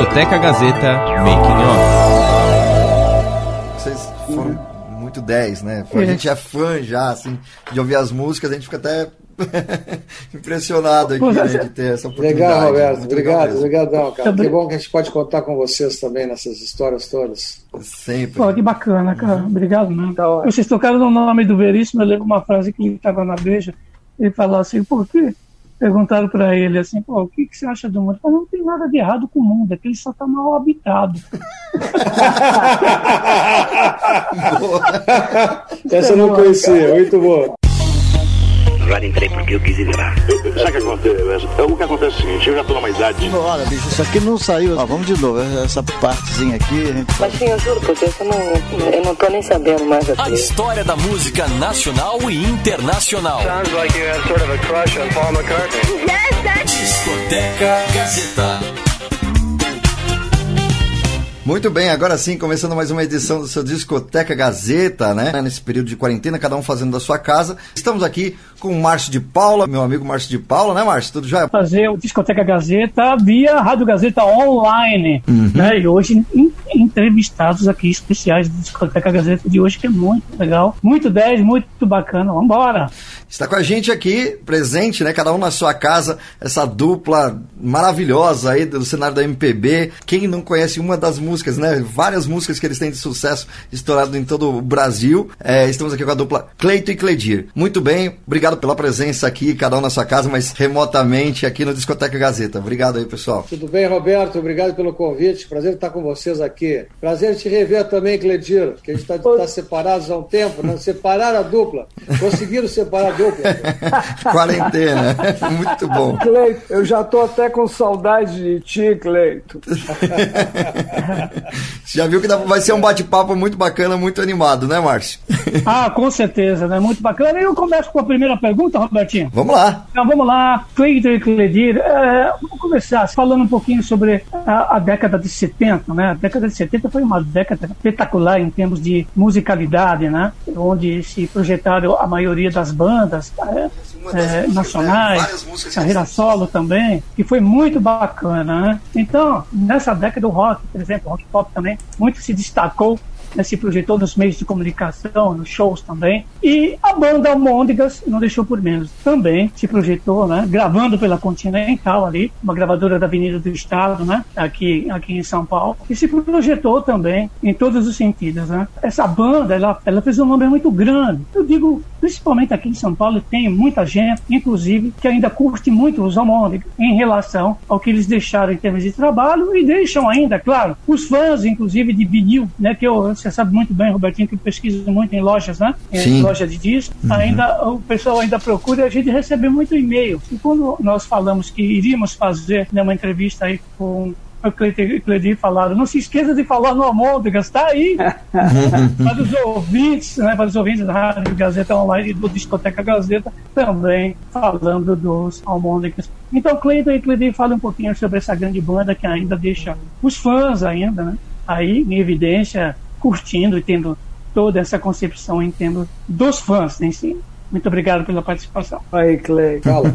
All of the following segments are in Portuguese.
Discoteca Gazeta Making Off. Vocês foram muito 10, né? A gente é fã já, assim, de ouvir as músicas, a gente fica até impressionado aqui né, de ter essa oportunidade. Legal, Roberto. Obrigado, obrigadão, cara. Que bom que a gente pode contar com vocês também nessas histórias todas. Sempre. Pô, que bacana, cara. Obrigado mesmo. Tá Vocês tocaram no nome do Veríssimo, eu lembro uma frase que ele estava na beija, ele falou assim, por quê? Perguntaram para ele assim, pô, o que, que você acha do mundo? Ele falou, não tem nada de errado com o mundo, é que ele só está mal habitado. Essa eu não conhecia, muito boa agora entrei porque eu quis ir lá. Sabe o que acontece? O que acontece é o seguinte, eu já tô numa idade. Olha, bicho, isso aqui não saiu. Ó, vamos de novo, essa partezinha aqui. A gente... Mas sim, eu juro por Deus, eu não, eu não tô nem sabendo mais aqui. A história da música nacional e internacional. Sounds like you have sort of a crush on Paul McCartney. Yes, that's... Discoteca Gazeta. Muito bem, agora sim, começando mais uma edição do seu Discoteca Gazeta, né? Nesse período de quarentena, cada um fazendo da sua casa. Estamos aqui com o Márcio de Paula, meu amigo Márcio de Paula, né, Márcio? Tudo já? Fazer o Discoteca Gazeta via Rádio Gazeta online, uhum. né? E hoje entrevistados aqui especiais do Discoteca Gazeta de hoje, que é muito legal, muito 10, muito bacana. Vambora! Está com a gente aqui, presente, né? Cada um na sua casa, essa dupla maravilhosa aí do cenário da MPB. Quem não conhece uma das músicas, né? Várias músicas que eles têm de sucesso estourado em todo o Brasil. É, estamos aqui com a dupla Cleito e Cledir. Muito bem, obrigado pela presença aqui, cada um na sua casa, mas remotamente aqui no Discoteca Gazeta. Obrigado aí, pessoal. Tudo bem, Roberto? Obrigado pelo convite. Prazer estar com vocês aqui. Prazer te rever também, Cledir, que a gente está tá separados há um tempo, né? Separaram a dupla. Conseguiram separar a dupla. Quarentena. Muito bom. Cleito, eu já tô até com saudade de ti, Cleito. já viu que vai ser um bate-papo muito bacana, muito animado, né, Márcio? ah, com certeza, né? Muito bacana. E eu começo com a primeira pergunta, Robertinho. Vamos lá. Então vamos lá. Cleiton e Cledir, é, vamos começar falando um pouquinho sobre a, a, década de 70, né? A década de 70 foi uma década espetacular em termos de musicalidade, né? Onde se projetaram a maioria das bandas é, é, nacionais, carreira solo também, que foi muito bacana, né? Então, nessa década do rock, por exemplo, rock pop também, muito se destacou né, se projetou nos meios de comunicação, nos shows também. E a banda Almôndegas não deixou por menos. Também se projetou, né, gravando pela Continental ali, uma gravadora da Avenida do Estado, né, aqui, aqui em São Paulo. E se projetou também em todos os sentidos. Né. Essa banda, ela, ela fez um nome muito grande. Eu digo, principalmente aqui em São Paulo, tem muita gente, inclusive, que ainda curte muito os Almôndegas em relação ao que eles deixaram em termos de trabalho e deixam ainda, claro, os fãs, inclusive, de vinil, né, que eu você sabe muito bem, Robertinho, que pesquisa muito em lojas, né? Em loja de discos. Uhum. Ainda, o pessoal ainda procura e a gente recebe muito e-mail. E quando nós falamos que iríamos fazer né, uma entrevista aí com o Cleitinho falaram, não se esqueça de falar no Almôndegas, está aí. para os ouvintes, né, para os ouvintes da Rádio Gazeta Online e do Discoteca Gazeta, também falando dos Almôndegas. Então, Cleiton e Cleitinho falam um pouquinho sobre essa grande banda que ainda deixa os fãs ainda, né, aí em evidência, curtindo e tendo toda essa concepção em termos dos fãs em si. Muito obrigado pela participação. Aí, Clay, fala.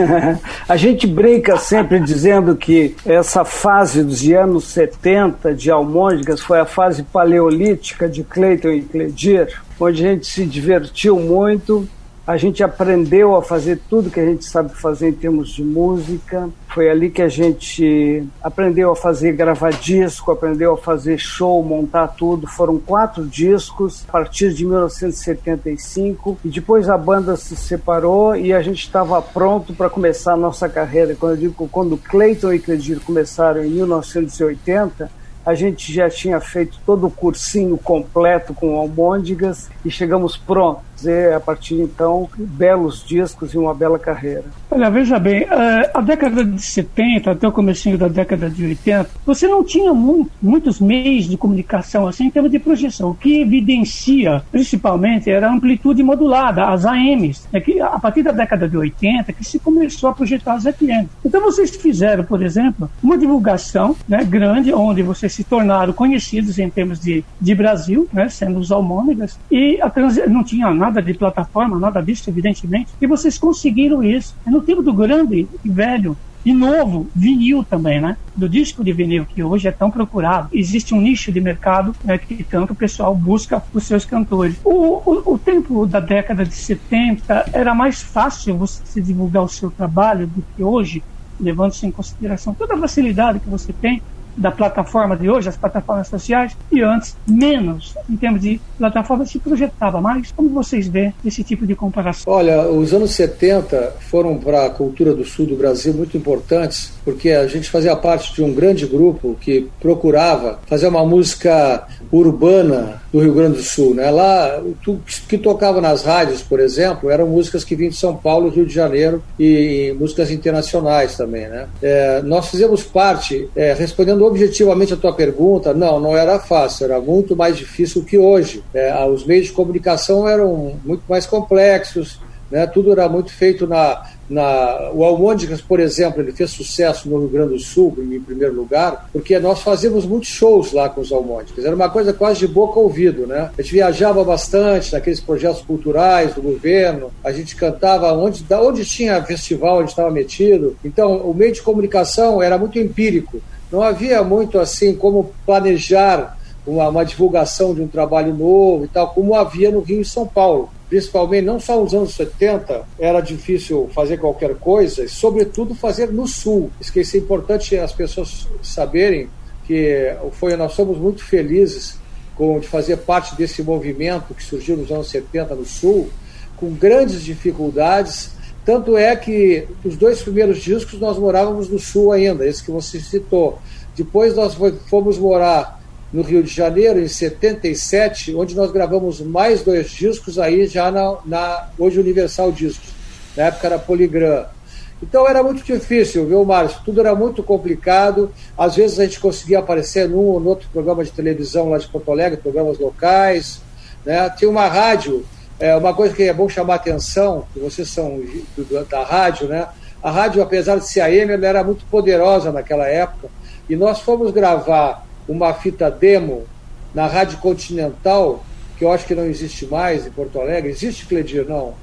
a gente brinca sempre dizendo que essa fase dos anos 70 de Almôndegas foi a fase paleolítica de Clayton e Cledir, onde a gente se divertiu muito, a gente aprendeu a fazer tudo que a gente sabe fazer em termos de música. Foi ali que a gente aprendeu a fazer gravar disco, aprendeu a fazer show, montar tudo. Foram quatro discos a partir de 1975 e depois a banda se separou e a gente estava pronto para começar a nossa carreira. Quando eu digo quando Clayton e Cledir começaram em 1980, a gente já tinha feito todo o cursinho completo com almôndegas e chegamos prontos dizer, a partir de então, belos discos e uma bela carreira. Olha, veja bem, eh, a década de 70 até o começo da década de 80, você não tinha muito, muitos meios de comunicação assim em termos de projeção. O que evidencia, principalmente, era a amplitude modulada, as AMs. É que a partir da década de 80 que se começou a projetar as FM. Então vocês fizeram, por exemplo, uma divulgação né, grande, onde vocês se tornaram conhecidos em termos de, de Brasil, né, sendo os almônegas, e a trans... não tinha nada nada de plataforma, nada disso, evidentemente, e vocês conseguiram isso. É no tempo do grande e velho E novo, vinil também, né? Do disco de vinil, que hoje é tão procurado. Existe um nicho de mercado né, que tanto o pessoal busca os seus cantores. O, o, o tempo da década de 70 era mais fácil você divulgar o seu trabalho do que hoje, levando-se em consideração toda a facilidade que você tem da plataforma de hoje, as plataformas sociais, e antes menos, em termos de plataforma, se projetava mais. Como vocês veem esse tipo de comparação? Olha, os anos 70 foram para a cultura do sul do Brasil muito importantes, porque a gente fazia parte de um grande grupo que procurava fazer uma música urbana do Rio Grande do Sul. Né? Lá, o que tocava nas rádios, por exemplo, eram músicas que vinham de São Paulo, Rio de Janeiro e músicas internacionais também. Né? É, nós fizemos parte, é, respondendo objetivamente a tua pergunta, não, não era fácil, era muito mais difícil que hoje. É, os meios de comunicação eram muito mais complexos, né? tudo era muito feito na, na, o Almôndegas, por exemplo, ele fez sucesso no Rio Grande do Sul, em primeiro lugar, porque nós fazíamos muitos shows lá com os Almôndegas. Era uma coisa quase de boca a ouvido, né? A gente viajava bastante naqueles projetos culturais do governo, a gente cantava onde, onde tinha festival, onde estava metido. Então, o meio de comunicação era muito empírico. Não havia muito assim como planejar uma, uma divulgação de um trabalho novo e tal, como havia no Rio e São Paulo principalmente não só nos anos 70, era difícil fazer qualquer coisa, e sobretudo fazer no Sul. Isso é importante as pessoas saberem que foi, nós somos muito felizes com, de fazer parte desse movimento que surgiu nos anos 70 no Sul, com grandes dificuldades. Tanto é que os dois primeiros discos nós morávamos no Sul ainda, esse que você citou. Depois nós fomos morar no Rio de Janeiro, em 77, onde nós gravamos mais dois discos aí já na, na hoje Universal Discos. Na época era Poligram. Então era muito difícil, viu, Márcio? Tudo era muito complicado. Às vezes a gente conseguia aparecer num ou no outro programa de televisão lá de Porto Alegre, programas locais. Né? Tinha uma rádio, é, uma coisa que é bom chamar a atenção, que vocês são da rádio, né? A rádio, apesar de ser AM, ela era muito poderosa naquela época. E nós fomos gravar uma fita demo na Rádio Continental, que eu acho que não existe mais em Porto Alegre. Existe, Cledir? Não?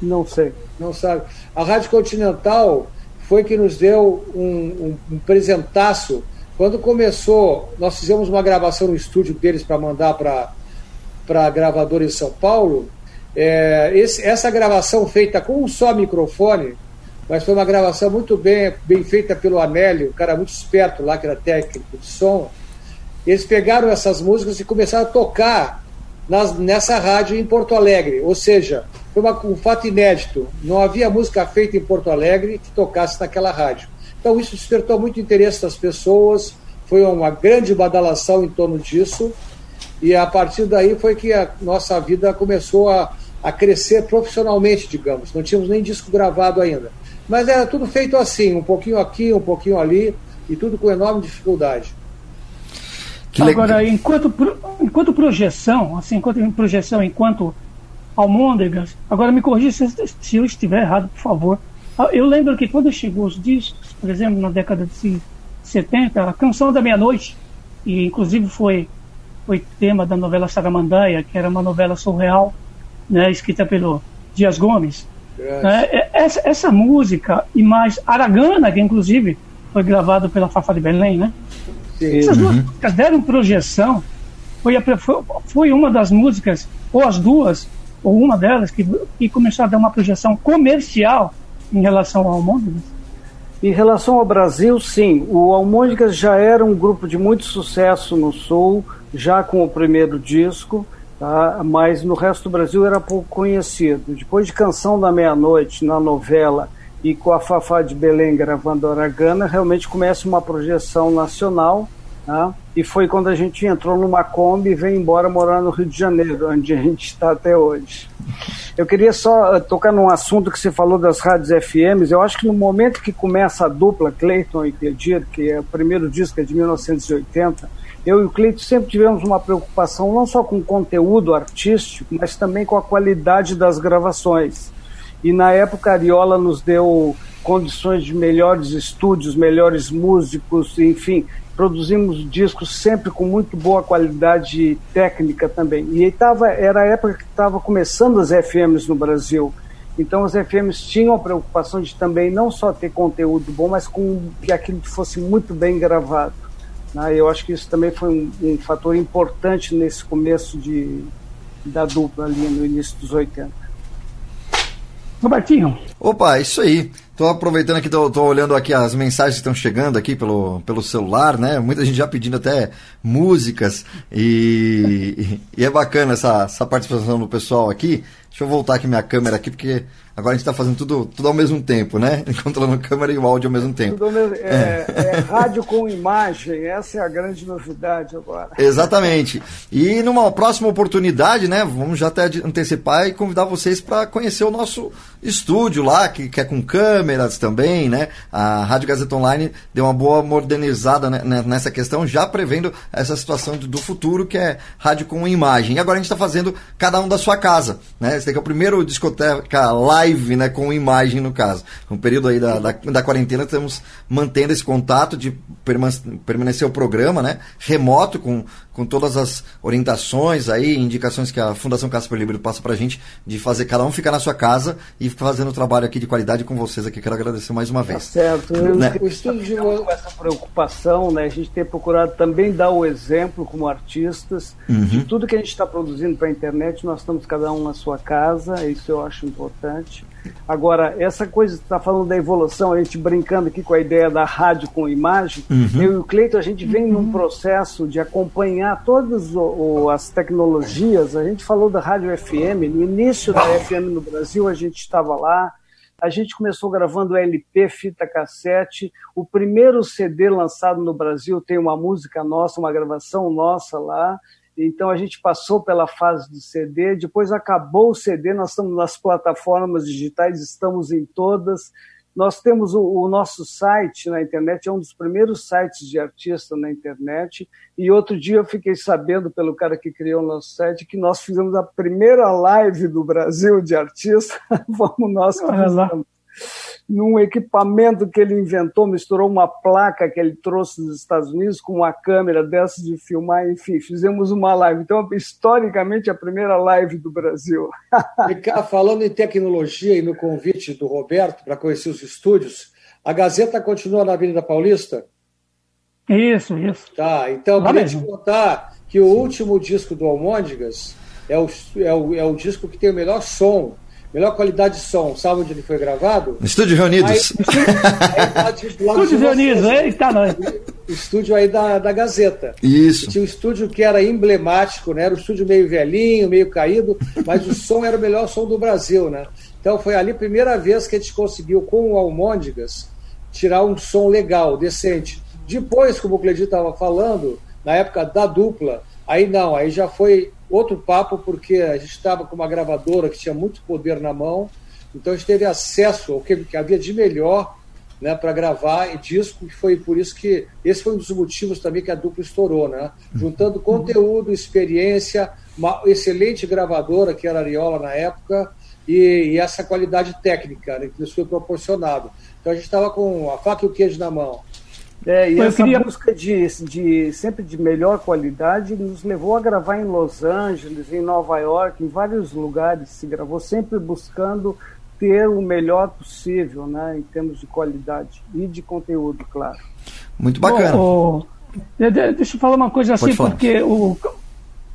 Não sei. Não sabe. A Rádio Continental foi que nos deu um, um, um presentaço. Quando começou, nós fizemos uma gravação no estúdio deles para mandar para a gravadora em São Paulo. É, esse, essa gravação feita com um só microfone, mas foi uma gravação muito bem, bem feita pelo Anélio, um cara muito esperto lá, que era técnico de som eles pegaram essas músicas e começaram a tocar nas, nessa rádio em Porto Alegre. Ou seja, foi uma, um fato inédito. Não havia música feita em Porto Alegre que tocasse naquela rádio. Então isso despertou muito interesse das pessoas, foi uma grande badalação em torno disso. E a partir daí foi que a nossa vida começou a, a crescer profissionalmente, digamos. Não tínhamos nem disco gravado ainda. Mas era tudo feito assim, um pouquinho aqui, um pouquinho ali, e tudo com enorme dificuldade. Que Agora, enquanto, enquanto projeção, assim, enquanto projeção, enquanto almôndegas, agora me corrija se, se eu estiver errado, por favor. Ah, eu lembro que quando chegou os discos, por exemplo, na década de 70, a Canção da Meia-Noite, e inclusive foi, foi tema da novela Saramandaia, que era uma novela surreal, né, escrita pelo Dias Gomes. Né, essa, essa música, e mais Aragana, que inclusive foi gravado pela Fafá de Belém, né? Sim. Essas duas uhum. músicas deram projeção. Foi, a, foi uma das músicas, ou as duas, ou uma delas, que, que começou a dar uma projeção comercial em relação ao Almôndegas? Em relação ao Brasil, sim. O Almôndegas já era um grupo de muito sucesso no Sul, já com o primeiro disco, tá? mas no resto do Brasil era pouco conhecido. Depois de Canção da Meia-Noite, na novela e com a Fafá de Belém gravando Aragana, realmente começa uma projeção nacional. Né? E foi quando a gente entrou numa Kombi e veio embora morar no Rio de Janeiro, onde a gente está até hoje. Eu queria só eh, tocar num assunto que você falou das rádios FMs. Eu acho que no momento que começa a dupla Clayton e Cledir, que é o primeiro disco é de 1980, eu e o Cleiton sempre tivemos uma preocupação não só com o conteúdo artístico, mas também com a qualidade das gravações. E na época a Ariola nos deu condições de melhores estúdios, melhores músicos, enfim, produzimos discos sempre com muito boa qualidade técnica também. E tava, era a época que estava começando as FMs no Brasil. Então os FMs tinham a preocupação de também não só ter conteúdo bom, mas com que aquilo fosse muito bem gravado. Né? Eu acho que isso também foi um, um fator importante nesse começo de, da dupla ali no início dos 80. Robertinho. Opa, isso aí. Tô aproveitando aqui, tô, tô, olhando aqui as mensagens que estão chegando aqui pelo, pelo celular, né? Muita gente já pedindo até músicas e, e é bacana essa, essa participação do pessoal aqui. Deixa eu voltar aqui minha câmera aqui, porque agora a gente está fazendo tudo, tudo ao mesmo tempo, né? Controlando a câmera e o áudio ao mesmo tempo. Mesmo, é, é. é, rádio com imagem, essa é a grande novidade agora. Exatamente. E numa próxima oportunidade, né? Vamos já até antecipar e convidar vocês para conhecer o nosso estúdio lá, que, que é com câmeras também, né? A Rádio Gazeta Online deu uma boa modernizada nessa questão, já prevendo essa situação do futuro, que é rádio com imagem. E agora a gente está fazendo cada um da sua casa, né? Esse daqui é o primeiro discoteca live, né? Com imagem, no caso. No período aí da, da, da quarentena, estamos mantendo esse contato de permanecer o programa, né? Remoto, com, com todas as orientações aí, indicações que a Fundação Casper Libero passa pra gente, de fazer cada um ficar na sua casa e fazendo o trabalho aqui de qualidade com vocês aqui. Quero agradecer mais uma vez. Tá certo. Né? O estudo de com essa preocupação, né? A gente tem procurado também dar o exemplo como artistas uhum. de tudo que a gente está produzindo para a internet. Nós estamos cada um na sua casa, isso eu acho importante. Agora, essa coisa que está falando da evolução, a gente brincando aqui com a ideia da rádio com imagem, uhum. eu e o Cleiton, a gente vem uhum. num processo de acompanhar todas o, as tecnologias. A gente falou da rádio FM, no início da FM no Brasil, a gente estava lá. A gente começou gravando LP, fita cassete. O primeiro CD lançado no Brasil tem uma música nossa, uma gravação nossa lá. Então a gente passou pela fase do CD, depois acabou o CD, nós estamos nas plataformas digitais, estamos em todas. Nós temos o, o, nosso site na internet, é um dos primeiros sites de artista na internet. E outro dia eu fiquei sabendo pelo cara que criou o nosso site que nós fizemos a primeira live do Brasil de artista. Fomos nós que num equipamento que ele inventou, misturou uma placa que ele trouxe dos Estados Unidos com uma câmera dessa de filmar, enfim, fizemos uma live. Então, historicamente, a primeira live do Brasil. e, falando em tecnologia e no convite do Roberto para conhecer os estúdios, a Gazeta continua na Avenida Paulista? Isso, isso. Tá, então eu queria te contar que o último disco do Almôndigas é o, é, o, é o disco que tem o melhor som melhor qualidade de som. Sabe onde ele foi gravado? Estúdio Reunidos. Estúdio Reunidos, eita nós. Estúdio aí da, da Gazeta. Isso. tinha um estúdio que era emblemático, né? Era um estúdio meio velhinho, meio caído, mas o som era o melhor som do Brasil, né? Então foi ali a primeira vez que a gente conseguiu, com o Almôndigas, tirar um som legal, decente. Depois, como o Cledito estava falando, na época da dupla, aí não, aí já foi outro papo, porque a gente estava com uma gravadora que tinha muito poder na mão, então a gente teve acesso ao que, que havia de melhor né, para gravar e disco, que foi por isso que esse foi um dos motivos também que a dupla estourou, né? Juntando conteúdo, experiência, uma excelente gravadora que era a Ariola na época e, e essa qualidade técnica né, que nos foi proporcionado. Então a gente estava com a faca e o queijo na mão. É, e essa queria... busca de, de sempre de melhor qualidade nos levou a gravar em Los Angeles, em Nova York, em vários lugares. Se gravou sempre buscando ter o melhor possível, né, em termos de qualidade e de conteúdo, claro. Muito bacana. Bom, o, deixa eu falar uma coisa assim, porque o,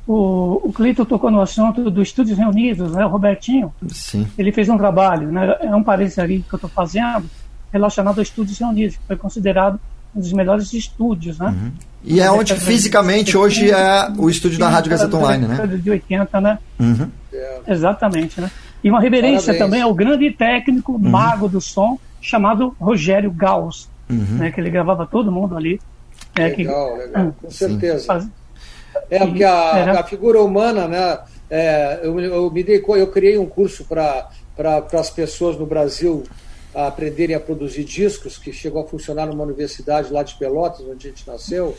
o, o Cleiton tocou no assunto dos Estúdios Reunidos, né, o Robertinho. Sim. Ele fez um trabalho, né, é um parênteses ali que eu estou fazendo, relacionado aos Estúdios Reunidos, que foi considerado dos melhores estúdios, né? Uhum. E é onde fisicamente hoje é o estúdio da Rádio Gazeta Online, né? De 80, né? Uhum. Exatamente, né? E uma reverência Parabéns. também ao grande técnico, uhum. mago do som, chamado Rogério Gauss, uhum. né? Que ele gravava todo mundo ali. É, legal, que, legal, com certeza. Faz... É, porque a, era... a, figura humana, né? É, eu, eu, me dei, eu criei um curso para pra, as pessoas no Brasil a aprenderem a produzir discos, que chegou a funcionar numa universidade lá de Pelotas, onde a gente nasceu,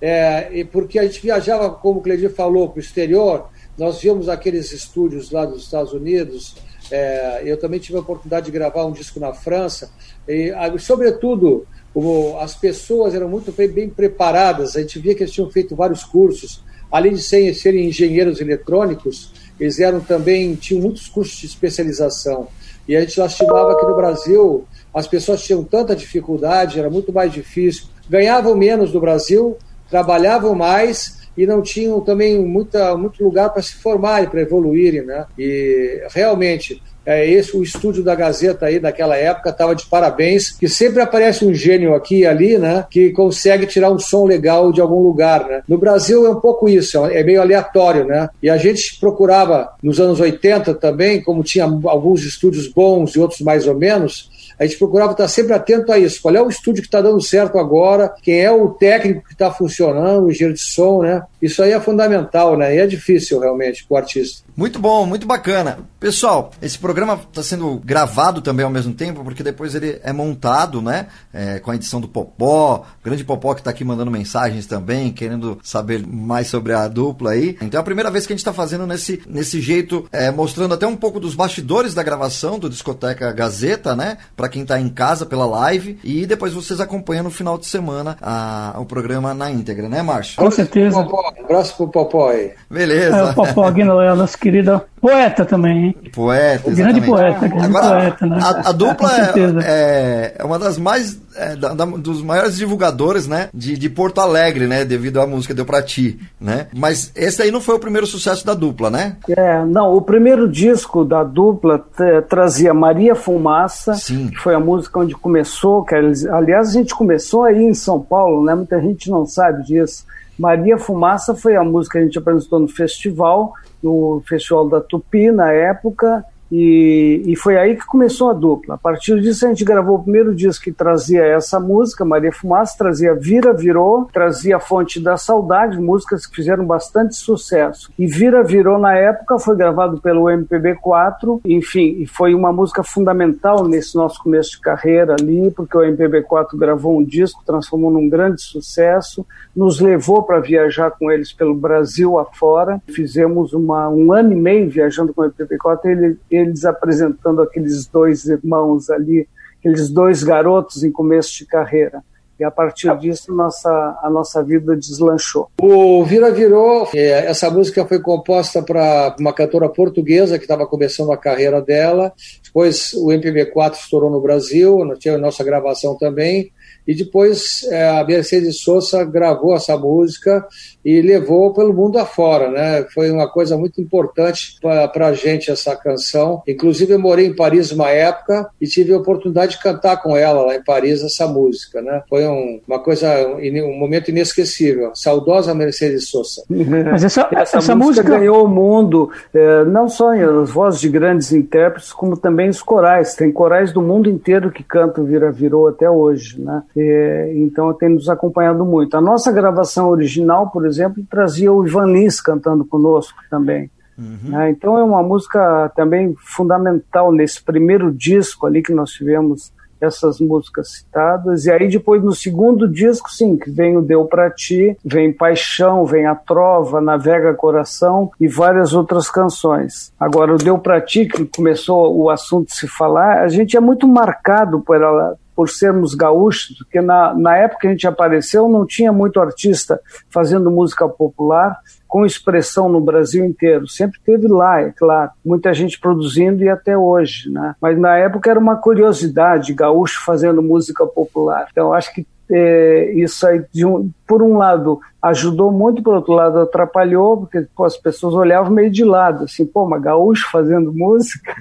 é, e porque a gente viajava, como o Cledir falou, para o exterior, nós víamos aqueles estúdios lá dos Estados Unidos, é, eu também tive a oportunidade de gravar um disco na França, e, sobretudo, o, as pessoas eram muito bem, bem, preparadas, a gente via que eles tinham feito vários cursos, além de serem, serem engenheiros eletrônicos, eles eram também, tinham muitos cursos de especialização. E a gente lastimava que no Brasil as pessoas tinham tanta dificuldade, era muito mais difícil, ganhavam menos do Brasil, trabalhavam mais e não tinham também muita, muito lugar para se formarem, para evoluírem. Né? E realmente é, esse, o estúdio da Gazeta aí naquela época estava de parabéns, que sempre aparece um gênio aqui e ali, né? Que consegue tirar um som legal de algum lugar, né? No Brasil é um pouco isso, é meio aleatório, né? E a gente procurava nos anos 80 também, como tinha alguns estúdios bons e outros mais ou menos, a gente procurava estar sempre atento a isso. Qual é o estúdio que está dando certo agora? Quem é o técnico que está funcionando, o engenheiro de som, né? Isso aí é fundamental, né? E é difícil realmente para o artista. Muito bom, muito bacana. Pessoal, esse programa está sendo gravado também ao mesmo tempo, porque depois ele é montado, né? É, com a edição do Popó, o grande Popó que está aqui mandando mensagens também, querendo saber mais sobre a dupla aí. Então é a primeira vez que a gente está fazendo nesse, nesse jeito, é, mostrando até um pouco dos bastidores da gravação do Discoteca Gazeta, né? Para quem está em casa pela live. E depois vocês acompanham no final de semana a, o programa na íntegra, né, Márcio? Com certeza. Popó, abraço pro Popó aí. Beleza. É, o Popó Guinness é nosso querido poeta também, hein? Poeta, Grande poeta, grande Agora, poeta, né? A, a dupla é, é uma das mais. é, da- da- dos maiores divulgadores, né? De, de Porto Alegre, né? Devido à música Deu Pra Ti, né? Mas esse aí não foi o primeiro sucesso da dupla, né? É, não, o primeiro disco da dupla t- trazia Maria Fumaça, Sim. que foi a música onde começou, que aliás a gente começou aí em São Paulo, né? Muita gente não sabe disso. Maria Fumaça foi a música que a gente apresentou no festival, no Festival da Tupi na época, e, e foi aí que começou a dupla. A partir disso a gente gravou o primeiro disco que trazia essa música, Maria Fumaça, trazia Vira Virou, trazia Fonte da Saudade, músicas que fizeram bastante sucesso. E Vira Virou na época foi gravado pelo MPB4, enfim, e foi uma música fundamental nesse nosso começo de carreira ali, porque o MPB4 gravou um disco, transformou num grande sucesso, nos levou para viajar com eles pelo Brasil afora. Fizemos uma, um ano e meio viajando com o MPB4, ele, eles apresentando aqueles dois irmãos ali, aqueles dois garotos em começo de carreira. E a partir disso, nossa, a nossa vida deslanchou. O Vira Virou, é, essa música foi composta para uma cantora portuguesa que estava começando a carreira dela. Depois o MPB4 estourou no Brasil, tinha a nossa gravação também. E depois é, a Mercedes Sosa gravou essa música e levou pelo mundo afora, né? Foi uma coisa muito importante para a gente essa canção. Inclusive eu morei em Paris uma época e tive a oportunidade de cantar com ela lá em Paris essa música, né? Foi um, uma coisa, um momento inesquecível. Saudosa Mercedes Sosa. Mas essa, Essa, essa, música, música ganhou o mundo, eh, não só em as vozes de grandes intérpretes, como também os corais. Tem corais do mundo inteiro que cantam Vira Virou até hoje, né? Eh, então tem nos acompanhado muito. A nossa gravação original, por exemplo, trazia o Ivan Lins cantando conosco também. né? Então é uma música também fundamental nesse primeiro disco ali que nós tivemos essas músicas citadas, e aí depois no segundo disco, sim, que vem o Deu Pra Ti, vem Paixão, vem A Trova, Navega Coração e várias outras canções. Agora, o Deu Pra Ti, que começou o assunto se falar, a gente é muito marcado por ela, por sermos gaúchos, porque na, na época que a gente apareceu não tinha muito artista fazendo música popular com expressão no Brasil inteiro. Sempre teve lá, é claro, muita gente produzindo e até hoje, né? Mas na época era uma curiosidade, gaúcho fazendo música popular. Então acho que é, isso aí, de um, por um lado, ajudou muito, por outro lado, atrapalhou, porque pô, as pessoas olhavam meio de lado, assim, pô, mas gaúcho fazendo música.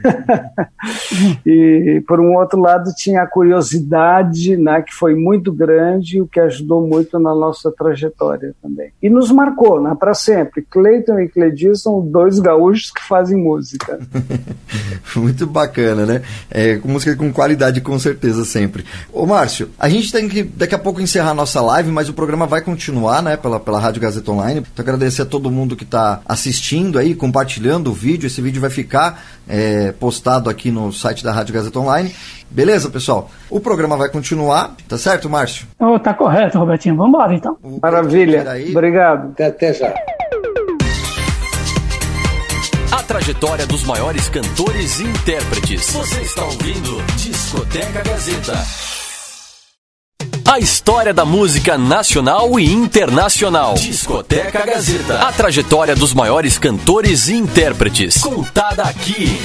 e, por um outro lado, tinha a curiosidade, né, que foi muito grande, o que ajudou muito na nossa trajetória também. E nos marcou, né, para sempre. Cleiton e Cledir são dois gaúchos que fazem música. Muito bacana, né? É, música com qualidade, com certeza, sempre. Ô, Márcio, a gente tem que daqui a pouco encerrar a nossa live, mas o programa vai continuar, né, pela, pela Rádio Gazeta Online. Então, agradecer a todo mundo que está assistindo aí, compartilhando o vídeo. Esse vídeo vai ficar é, postado aqui no site da Rádio Gazeta Online. Beleza, pessoal? O programa vai continuar, tá certo, Márcio? Oh, tá correto, Robertinho. Vamos embora, então. O Maravilha. aí. Obrigado. Até, até já. A trajetória dos maiores cantores e intérpretes. Você está ouvindo Discoteca Gazeta. A história da música nacional e internacional. Discoteca Gazeta. A trajetória dos maiores cantores e intérpretes. Contada aqui.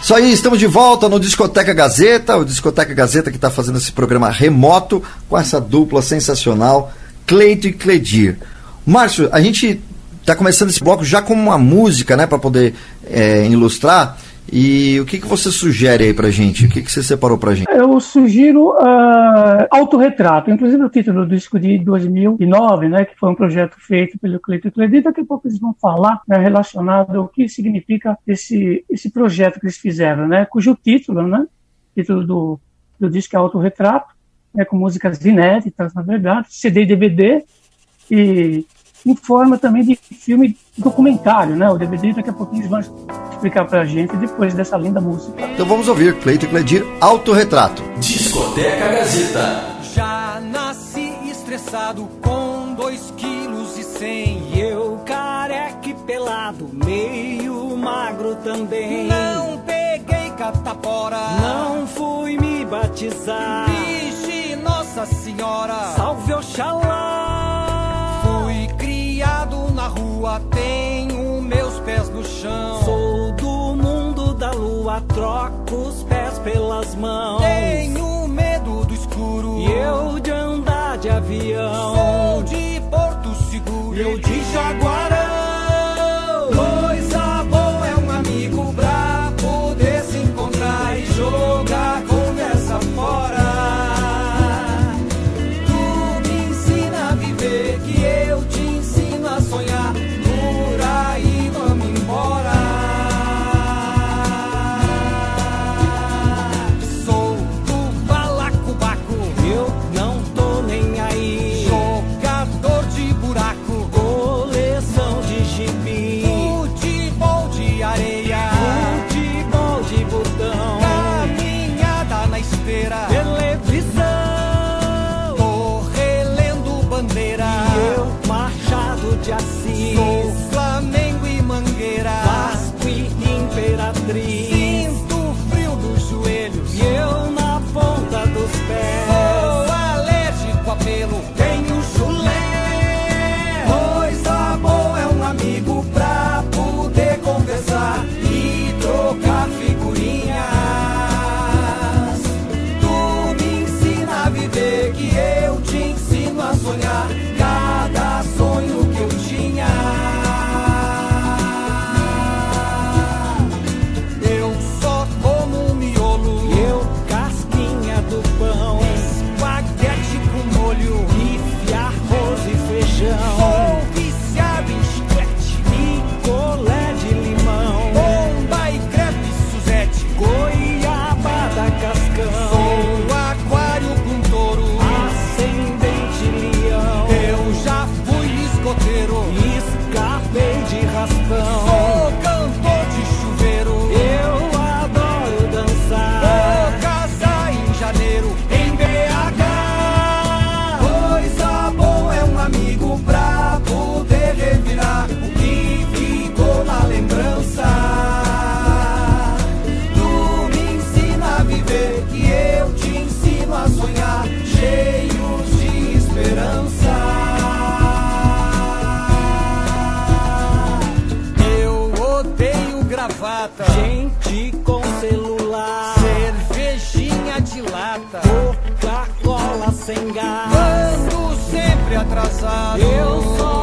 Isso aí, estamos de volta no Discoteca Gazeta, o Discoteca Gazeta que está fazendo esse programa remoto com essa dupla sensacional, Cleito e Cledir. Márcio, a gente está começando esse bloco já com uma música, né, para poder é, ilustrar. E o que, que você sugere aí pra gente? O que, que você separou pra gente? Eu sugiro uh, Autorretrato, inclusive o título do disco de 2009, né, que foi um projeto feito pelo Cleiton Cledir. Daqui a pouco eles vão falar né, relacionado ao que significa esse, esse projeto que eles fizeram, né, cujo título, né, título do, do disco é Autorretrato, né, com músicas inéditas, na verdade, CD e DVD, e em forma também de filme documentário, né? O DVD daqui a pouquinho eles vão explicar pra gente depois dessa linda música. Então vamos ouvir Cleito e Cledir, Autorretrato. Discoteca Gazeta. Já nasci estressado com dois quilos e cem e eu careca e pelado, meio magro também. Não peguei catapora, não fui me batizar. Vixe, Nossa Senhora, salve Oxalá. Rua, tenho meus pés no chão. Sou do mundo da lua, troco os pés pelas mãos. Tenho medo do escuro e eu de andar de avião. Sou de Porto Seguro, eu de Jaguarão. A atrasado, eu só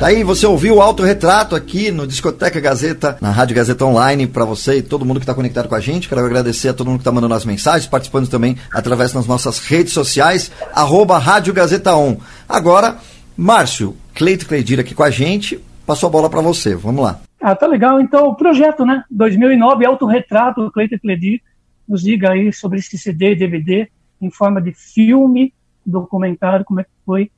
Aí você ouviu o autorretrato aqui no Discoteca Gazeta, na Rádio Gazeta Online, para você e todo mundo que está conectado com a gente. Quero agradecer a todo mundo que está mandando as mensagens, participando também através das nossas redes sociais, arroba Rádio Gazeta On. Agora, Márcio, Cleito Cleidir aqui com a gente, passou a bola para você. Vamos lá. Ah, tá legal. Então, o projeto, né? 2009, autorretrato do Cleito Cleidir. Nos diga aí sobre esse CD e DVD em forma de filme, documentário, como é que foi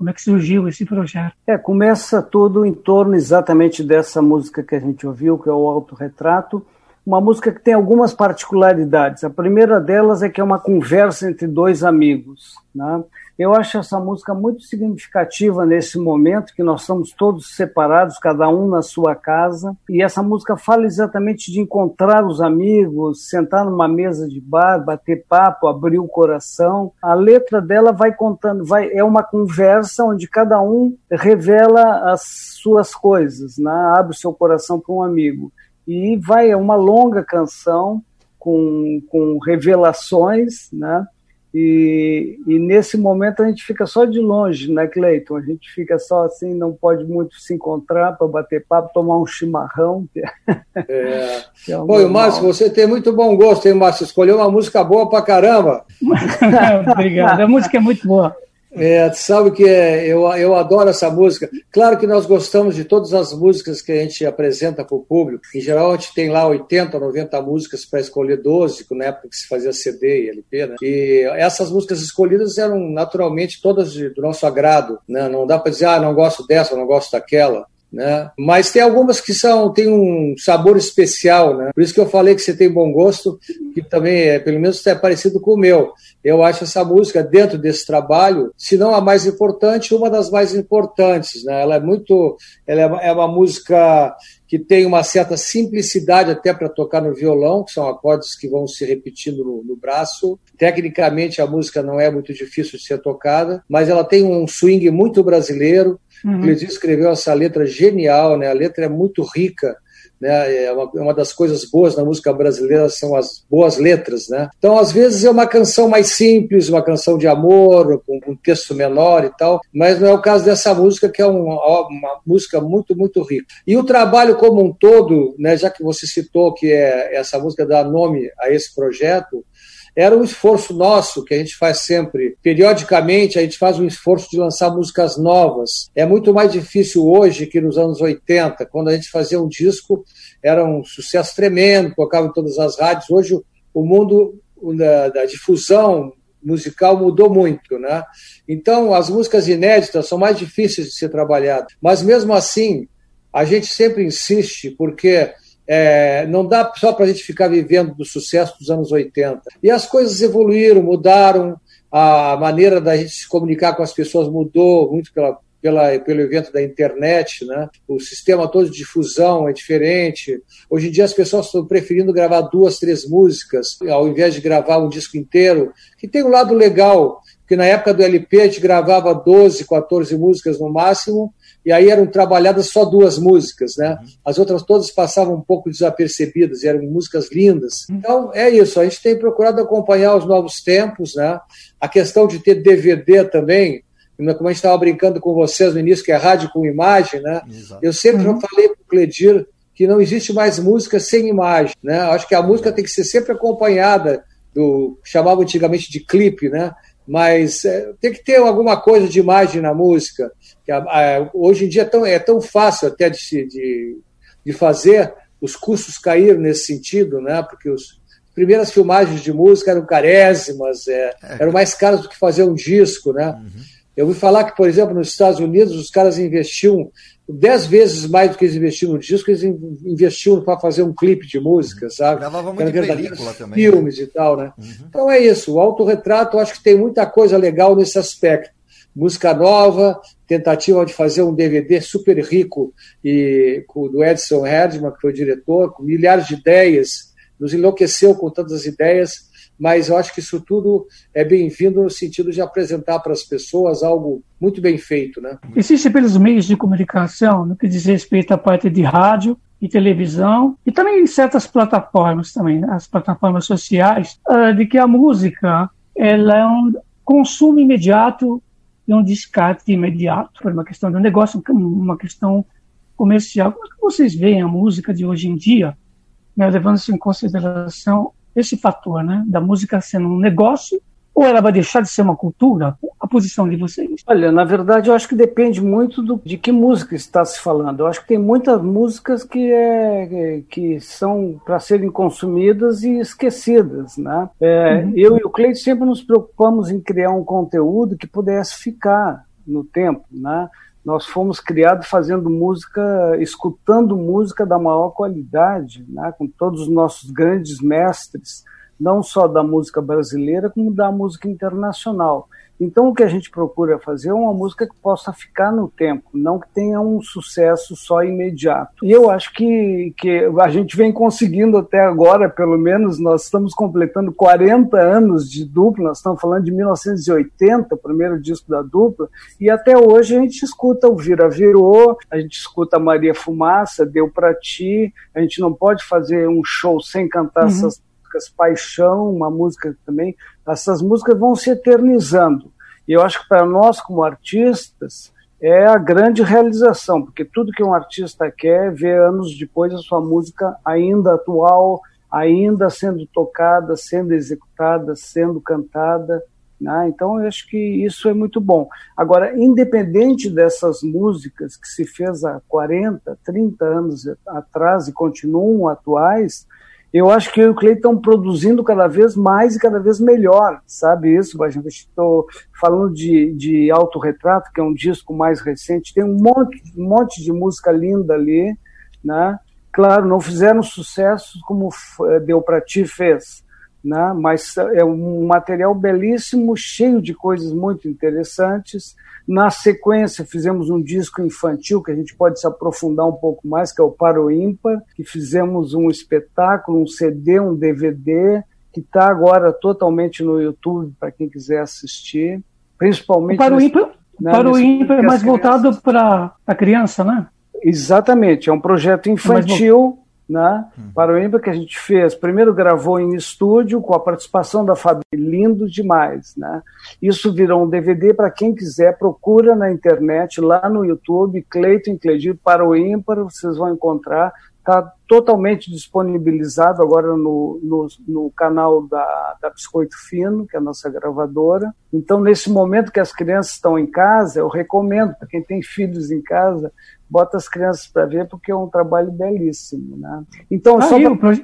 como é que surgiu esse projeto? É, começa tudo em torno exatamente dessa música que a gente ouviu, que é o Autorretrato, uma música que tem algumas particularidades. A primeira delas é que é uma conversa entre dois amigos. Né? Eu acho essa música muito significativa nesse momento que nós estamos todos separados, cada um na sua casa, e essa música fala exatamente de encontrar os amigos, sentar numa mesa de bar, bater papo, abrir o coração. A letra dela vai contando, vai é uma conversa onde cada um revela as suas coisas, né? abre o seu coração para um amigo. E vai é uma longa canção com, com revelações, né? E, e, nesse momento a gente fica só de longe, né, Cleiton? A gente fica só assim, não pode muito se encontrar para bater papo, tomar um chimarrão. Que é, é. que é Oi, Márcio, você tem muito bom gosto, hein, Márcio? Escolheu uma música boa pra caramba. Obrigado, a música é muito boa. É, sabe que é, eu, eu adoro essa música. Claro que nós gostamos de todas as músicas que a gente apresenta para o público. Em geral, a gente tem lá 80, 90 músicas para escolher 12, na época que se fazia CD e LP. Né? E essas músicas escolhidas eram naturalmente todas de, do nosso agrado. Né? Não dá para dizer, ah, não gosto dessa, não gosto daquela. Né? Mas tem algumas que são tem um sabor especial, né? Por isso que eu falei que você tem bom gosto, que também é, pelo menos é parecido com o meu. Eu acho essa música dentro desse trabalho, se não a mais importante, uma das mais importantes, né? Ela é muito, ela é, é uma música que tem uma certa simplicidade até para tocar no violão, que são acordes que vão se repetindo no, no, braço. Tecnicamente a música não é muito difícil de ser tocada, mas ela tem um swing muito brasileiro. Uhum. Ele escreveu essa letra genial, né? A letra é muito rica. Né? É uma, é uma, das coisas boas na música brasileira são as boas letras, né? Então, às vezes é uma canção mais simples, uma canção de amor, com um texto menor e tal, mas não é o caso dessa música, que é uma, uma música muito, muito rica. E o trabalho como um todo, né, já que você citou que é, essa música dá nome a esse projeto, era um esforço nosso que a gente faz sempre. Periodicamente, a gente faz um esforço de lançar músicas novas. É muito mais difícil hoje que nos anos 80, quando a gente fazia um disco, era um sucesso tremendo, tocava em todas as rádios. Hoje, o mundo da, da difusão musical mudou muito, né? Então, as músicas inéditas são mais difíceis de ser trabalhadas. Mas, mesmo assim, a gente sempre insiste, porque é, não dá só para a gente ficar vivendo do sucesso dos anos 80. E as coisas evoluíram, mudaram, a maneira da gente se comunicar com as pessoas mudou muito pela, pela, pelo evento da internet, né? o sistema todo de difusão é diferente. Hoje em dia as pessoas estão preferindo gravar duas, três músicas, ao invés de gravar um disco inteiro, que tem um lado legal, porque na época do LP a gente gravava 12, 14 músicas no máximo, e aí eram trabalhadas só duas músicas, né? Uhum. As outras todas passavam um pouco desapercebidas, eram músicas lindas. Uhum. Então, é isso, a gente tem procurado acompanhar os novos tempos, né? A questão de ter DVD também, como a gente estava brincando com vocês no início, que é rádio com imagem, né? Exato. Eu sempre uhum. falei para o Cledir que não existe mais música sem imagem, né? Acho que a música tem que ser sempre acompanhada do chamava antigamente de clipe, né? Mas é, tem que ter alguma coisa de imagem na música hoje em dia é tão, é tão fácil até de, de, de fazer, os custos caíram nesse sentido, né? porque os, as primeiras filmagens de música eram carésimas, é, é. eram mais caras do que fazer um disco. Né? Uhum. Eu ouvi falar que, por exemplo, nos Estados Unidos, os caras investiam dez vezes mais do que eles investiam no disco, eles investiam para fazer um clipe de música, uhum. sabe? Gravava muito película também. Filmes né? e tal, né? Uhum. Então é isso, o autorretrato, eu acho que tem muita coisa legal nesse aspecto música nova, tentativa de fazer um DVD super rico e do Edson Herdman, que foi o diretor, com milhares de ideias, nos enlouqueceu com tantas as ideias, mas eu acho que isso tudo é bem-vindo no sentido de apresentar para as pessoas algo muito bem feito, né? Existe pelos meios de comunicação, no que diz respeito à parte de rádio, e televisão e também em certas plataformas também, né? as plataformas sociais, ah, de que a música ela é um consumo imediato de um descarte imediato, uma questão de um negócio, uma questão comercial. Como é que vocês veem a música de hoje em dia, né, levando-se em consideração esse fator, né, da música sendo um negócio ou ela vai deixar de ser uma cultura? A posição de vocês? Olha, na verdade, eu acho que depende muito do, de que música está se falando. Eu acho que tem muitas músicas que, é, que são para serem consumidas e esquecidas. Né? É, uhum. Eu e o Cleide sempre nos preocupamos em criar um conteúdo que pudesse ficar no tempo. Né? Nós fomos criados fazendo música, escutando música da maior qualidade, né? com todos os nossos grandes mestres não só da música brasileira, como da música internacional. Então, o que a gente procura fazer é uma música que possa ficar no tempo, não que tenha um sucesso só imediato. E eu acho que, que a gente vem conseguindo até agora, pelo menos, nós estamos completando 40 anos de dupla, nós estamos falando de 1980, o primeiro disco da dupla, e até hoje a gente escuta o Vira Virou, a gente escuta Maria Fumaça, Deu Pra Ti, a gente não pode fazer um show sem cantar uhum. essas músicas, Paixão, uma música também, essas músicas vão se eternizando. E eu acho que para nós, como artistas, é a grande realização, porque tudo que um artista quer é ver anos depois a sua música ainda atual, ainda sendo tocada, sendo executada, sendo cantada. Né? Então, eu acho que isso é muito bom. Agora, independente dessas músicas que se fez há 40, 30 anos atrás e continuam atuais, eu acho que eu e o Cleiton estão produzindo cada vez mais e cada vez melhor, sabe isso, gente Estou falando de, de Autorretrato, que é um disco mais recente, tem um monte, um monte de música linda ali, né? Claro, não fizeram sucesso como eh, Deu Pra Ti fez, né? mas é um material belíssimo, cheio de coisas muito interessantes, na sequência, fizemos um disco infantil que a gente pode se aprofundar um pouco mais, que é o Paro Ímpar, que fizemos um espetáculo, um CD, um DVD, que está agora totalmente no YouTube para quem quiser assistir. Principalmente. O Paro Ímpar, né, para o ímpar é mais voltado para a criança, né? Exatamente, é um projeto é infantil né, hum. para o IMBA que a gente fez. Primeiro gravou em estúdio com a participação da Fabi, lindo demais. Né? Isso virou um DVD para quem quiser, procura na internet, lá no YouTube, Cleiton Cledir para o ímpar, vocês vão encontrar. Está totalmente disponibilizado agora no, no, no, canal da, da Biscoito Fino, que é a nossa gravadora. Então, nesse momento que as crianças estão em casa, eu recomendo para quem tem filhos em casa, bota as crianças para ver, porque é um trabalho belíssimo. Né? Então, ah, só para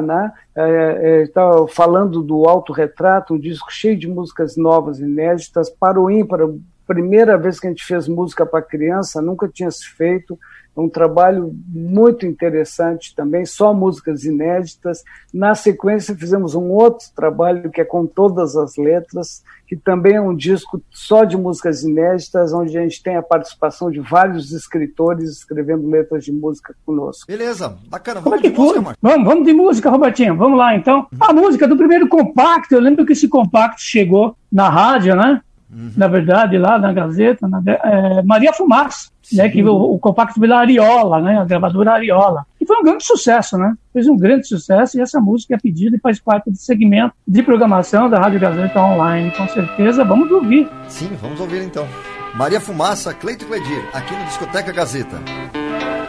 né? É, é, tá falando do autorretrato, um disco cheio de músicas novas, inéditas, para o ímpar, primeira vez que a gente fez música para criança, nunca tinha se feito um trabalho muito interessante também, só músicas inéditas. Na sequência, fizemos um outro trabalho que é com todas as letras, que também é um disco só de músicas inéditas, onde a gente tem a participação de vários escritores escrevendo letras de música conosco. Beleza, bacana. Vamos de música, Marcos. Vamos, vamos de música, Robertinho. Vamos lá, então. A música do primeiro compacto, eu lembro que esse compacto chegou na rádio, né? Uhum. Na verdade, lá na Gazeta, na, é, Maria Fumaça, né, que o, o compacto pela Ariola, né, a gravadora Ariola. E foi um grande sucesso, né? Fez um grande sucesso e essa música é pedida e faz parte do segmento de programação da Rádio Gazeta Online. Com certeza, vamos ouvir. Sim, vamos ouvir então. Maria Fumaça, Cleito Cledir, aqui no Discoteca Gazeta.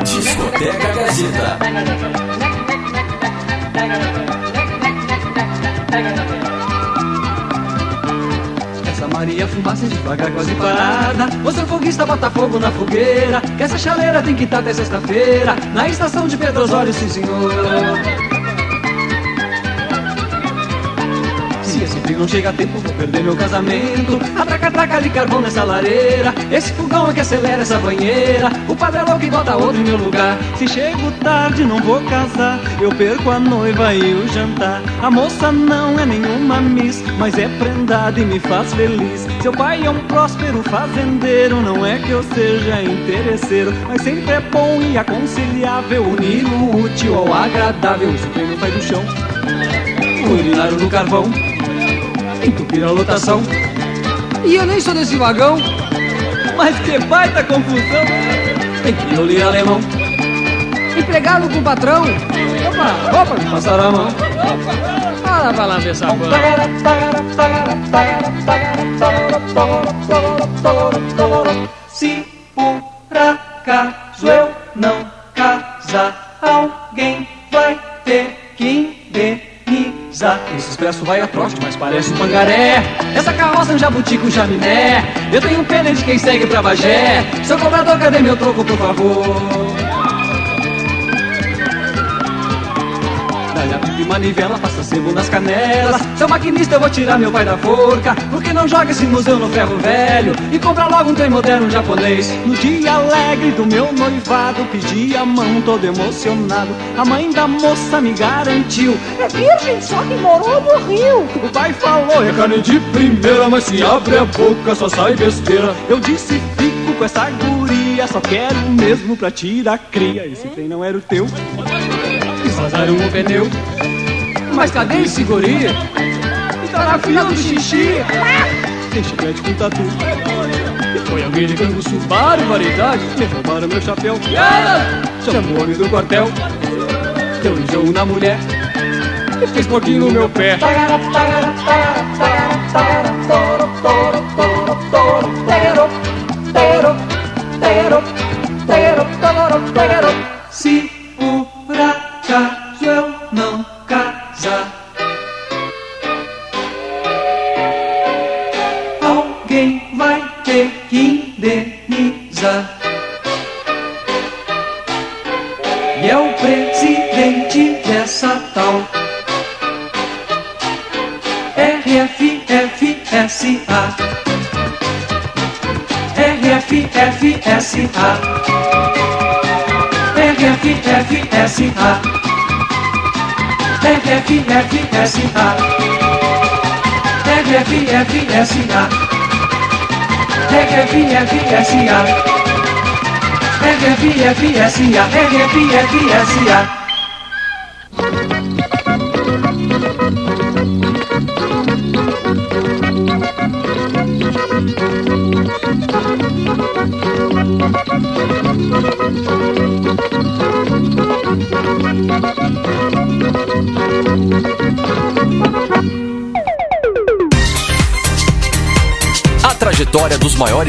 Discoteca Gazeta. Maria fumaça devagar, quase parada. O seu foguista bota fogo na fogueira. Que essa chaleira tem que estar até sexta-feira. Na estação de Pedrosório, sim senhor. Se esse frio não chega tempo, vou perder meu casamento. Atraca, atraca de carvão nessa lareira. Esse fogão é que acelera essa banheira. O padre é louco e bota outro em meu lugar. Se chego tarde, não vou casar. Eu perco a noiva e o jantar. A moça não é nenhuma miss, mas é prendada e me faz feliz. Seu pai é um próspero fazendeiro. Não é que eu seja interesseiro, mas sempre é bom e aconselhável unir o útil ao agradável. Isso no pai do chão. O do carvão entupir a lotação. E eu nem sou desse vagão. Mas que baita confusão! Tem que engolir alemão. Empregado com patrão. Opa, opa, passar a mão. Bora pra lá ver essa Se por acaso expresso vai a trote, mas parece um pangaré. Essa carroça é um jabuti com chaminé. Eu tenho pena de quem segue pra Bagé. Seu cobrador, cadê meu troco, por favor? Dá-lhe a pipa e manivela, passa sebo nas canelas. Seu maquinista, eu vou tirar meu pai da forca. Porque não joga esse museu no ferro velho e compra logo um trem moderno japonês. No dia alegre do meu noivado, pedi a mão todo emocionado. A mãe da moça me garantiu. É virgem, só que morou no Rio. O pai falou, é carne de primeira, mas se abre a boca só sai besteira. Eu disse, fico com essa guria, só quero mesmo pra tirar cria. Esse trem não era o teu. Vazaram o pneu. Mas cadê esse guri? Tá na fila do xixi. Tem chiclete com tatu. E foi alguém de canguçu, barbaridade. Me roubaram meu chapéu. Chamou o homem do quartel. Deu enjoo na mulher. E fez pouquinho no meu pé. Se FFSA. Tag FFSA. Tag FFSA. Tag FFSA. Tag FFSA.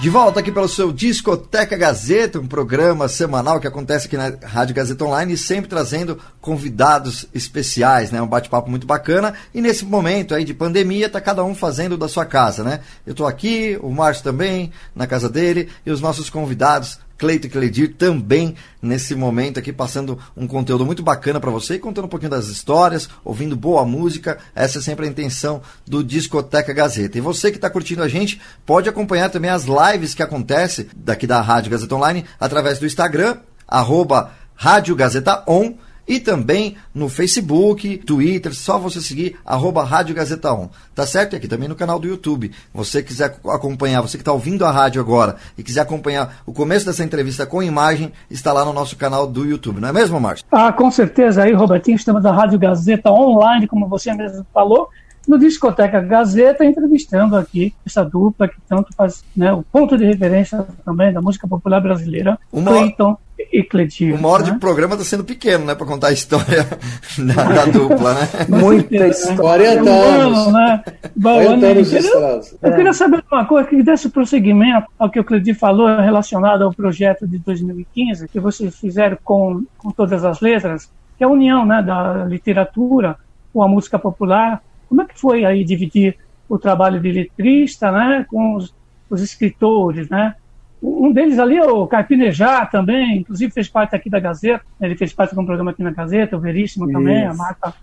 De volta aqui pelo seu Discoteca Gazeta, um programa semanal que acontece aqui na Rádio Gazeta Online, sempre trazendo convidados especiais, né? Um bate-papo muito bacana. E nesse momento aí de pandemia, tá cada um fazendo da sua casa, né? Eu tô aqui, o Márcio também, na casa dele, e os nossos convidados, Cleito e Cleidir, também nesse momento aqui, passando um conteúdo muito bacana para você, e contando um pouquinho das histórias, ouvindo boa música. Essa é sempre a intenção do Discoteca Gazeta. E você que está curtindo a gente, pode acompanhar também as lives que acontecem daqui da Rádio Gazeta Online através do Instagram, arroba Rádio Gazeta On, e também no Facebook, Twitter, só você seguir arroba Rádio Gazeta On. Tá certo? E aqui também no canal do YouTube. Você quiser acompanhar, você que está ouvindo a rádio agora e quiser acompanhar o começo dessa entrevista com imagem, está lá no nosso canal do YouTube. Não é mesmo, Márcio? Ah, com certeza aí, Robertinho, estamos na Rádio Gazeta Online, como você mesmo falou, no Discoteca Gazeta, entrevistando aqui essa dupla que tanto faz né, o ponto de referência também da música popular brasileira, Uma- Cleiton e Cledir. Uma hora né? de programa está sendo pequeno, né? Para contar a história da, da dupla, né? Muita história. 40 anos. ano, né? Bom, 40 ano, anos de eu queria-. Eu queria saber uma coisa, que desse prosseguimento ao que o Cledir falou relacionado ao projeto de 2015, que vocês fizeram com, com todas as letras, que é a união né, da literatura com a música popular. Como é que foi aí dividir o trabalho de letrista né, com os, os escritores, né? Um deles ali é o Carpinejá também, inclusive fez parte aqui da Gazeta, ele fez parte de um programa aqui na Gazeta, o Veríssimo também, a Isso. Marta,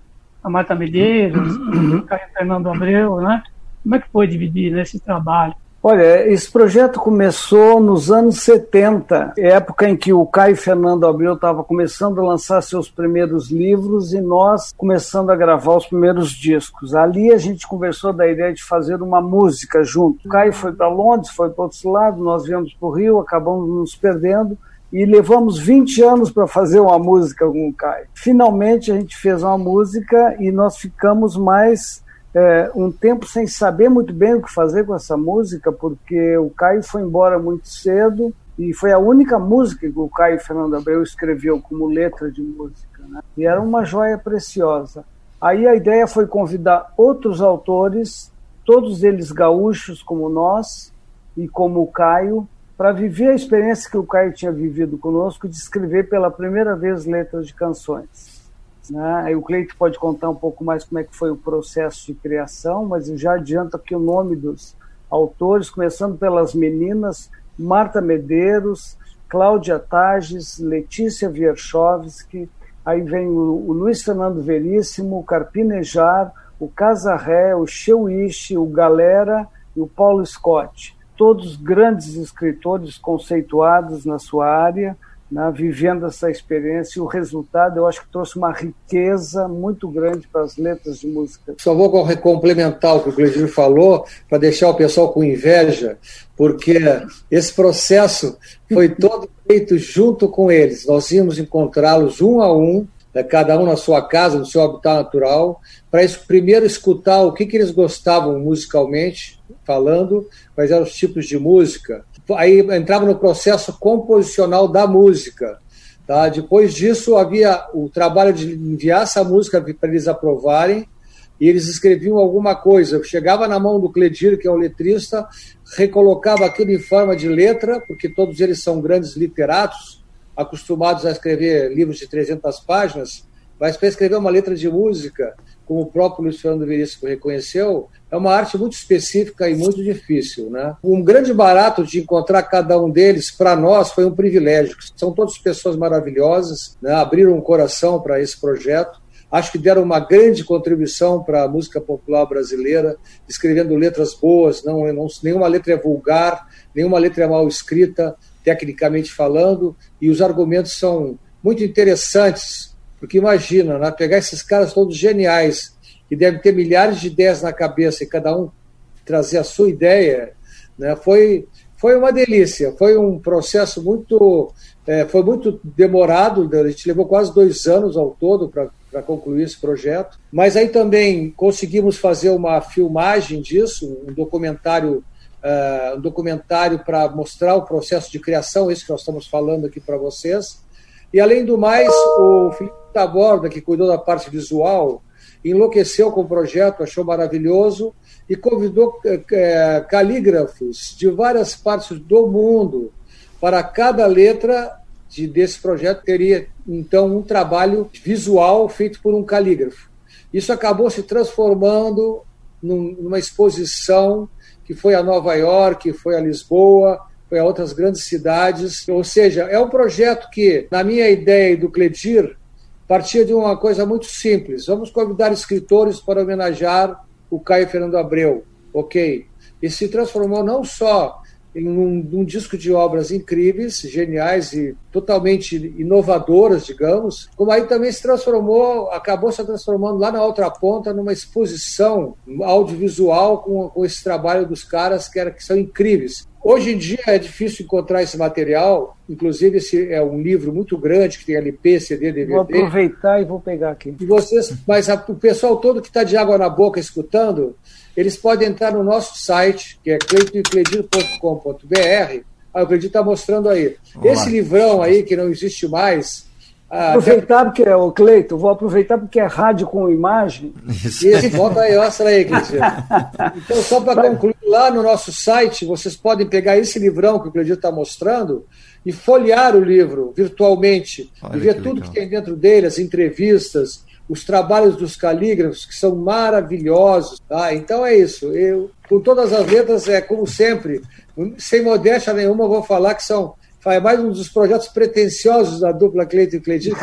a Marta Medeiros, o Caio Fernando Abreu, né? Como é que foi dividir nesse trabalho? Olha, esse projeto começou nos anos 70, época em que o Caio Fernando Abreu estava começando a lançar seus primeiros livros e nós começando a gravar os primeiros discos. Ali a gente conversou da ideia de fazer uma música junto. O Caio foi para Londres, foi para outros lados, nós viemos para o Rio, acabamos nos perdendo e levamos 20 anos para fazer uma música com o Caio. Finalmente a gente fez uma música e nós ficamos mais é, um tempo sem saber muito bem o que fazer com essa música, porque o Caio foi embora muito cedo e foi a única música que o Caio Fernando Abreu escreveu como letra de música. Né? E era uma joia preciosa. Aí a ideia foi convidar outros autores, todos eles gaúchos como nós e como o Caio, para viver a experiência que o Caio tinha vivido conosco de escrever pela primeira vez letras de canções. Né? O Cleito pode contar um pouco mais como é que foi o processo de criação, mas eu já adianto aqui o nome dos autores, começando pelas meninas, Marta Medeiros, Cláudia Tages, Letícia Wierchowski, aí vem o, o Luiz Fernando Veríssimo, o Carpinejar, o Casarré, o Cheuiche, o Galera e o Paulo Scott todos grandes escritores conceituados na sua área, né, vivendo essa experiência, e o resultado eu acho que trouxe uma riqueza muito grande para as letras de música. Só vou complementar o que o Cleitinho falou, para deixar o pessoal com inveja, porque esse processo foi todo feito junto com eles. Nós íamos encontrá-los um a um, né, cada um na sua casa, no seu habitat natural, para primeiro escutar o que, que eles gostavam musicalmente, falando, quais eram os tipos de música. Aí entrava no processo composicional da música. Tá? Depois disso, havia o trabalho de enviar essa música para eles aprovarem, e eles escreviam alguma coisa. Chegava na mão do Cledir, que é o letrista, recolocava aquilo em forma de letra, porque todos eles são grandes literatos, acostumados a escrever livros de 300 páginas, mas para escrever uma letra de música, como o próprio Luiz Fernando Veríssimo reconheceu, é uma arte muito específica e muito difícil. Né? Um grande barato de encontrar cada um deles, para nós, foi um privilégio. São todas pessoas maravilhosas, né? abriram um coração para esse projeto. Acho que deram uma grande contribuição para a música popular brasileira, escrevendo letras boas, não, não, nenhuma letra é vulgar, nenhuma letra é mal escrita, tecnicamente falando, e os argumentos são muito interessantes porque imagina, né, pegar esses caras todos geniais, que devem ter milhares de ideias na cabeça e cada um trazer a sua ideia, né, foi, foi uma delícia. Foi um processo muito. É, foi muito demorado, a gente levou quase dois anos ao todo para concluir esse projeto. Mas aí também conseguimos fazer uma filmagem disso, um documentário. Uh, um documentário para mostrar o processo de criação, isso que nós estamos falando aqui para vocês. E além do mais, o Felipe da Borda, que cuidou da parte visual, enlouqueceu com o projeto, achou maravilhoso e convidou é, calígrafos de várias partes do mundo. Para cada letra de, desse projeto teria então um trabalho visual feito por um calígrafo. Isso acabou se transformando num, numa exposição que foi a Nova York, foi a Lisboa, a outras grandes cidades. Ou seja, é um projeto que, na minha ideia e do Cledir, partia de uma coisa muito simples. Vamos convidar escritores para homenagear o Caio Fernando Abreu, ok? E se transformou não só em um, um, disco de obras incríveis, geniais e totalmente inovadoras, digamos, como aí também se transformou, acabou se transformando lá na outra ponta numa exposição audiovisual com, com esse trabalho dos caras que, era, que são incríveis. Hoje em dia é difícil encontrar esse material, inclusive esse é um livro muito grande que tem LP, CD, DVD. Vou aproveitar e vou pegar aqui. E vocês, mas a, o pessoal todo que está de água na boca escutando, eles podem entrar no nosso site, que é cleitoecledir.com.br. Ah, o Cledir está mostrando aí. Vamos Esse lá. livrão aí, que não existe mais, ah, aproveitar porque é o Cleito, vou aproveitar porque é rádio com imagem. Isso, Isso volta aí, mostra aí, Cleitinho. Então, só para concluir, lá no nosso site, vocês podem pegar esse livrão que o Cleitinho está mostrando e folhear o livro virtualmente Olha e ver que tudo legal. que tem dentro dele, as entrevistas, os trabalhos dos calígrafos, que são maravilhosos. Tá? Então é isso. Eu, com todas as letras, é como sempre, sem modéstia nenhuma, vou falar que são é mais um dos projetos pretensiosos da dupla Cleiton e Cleitinho.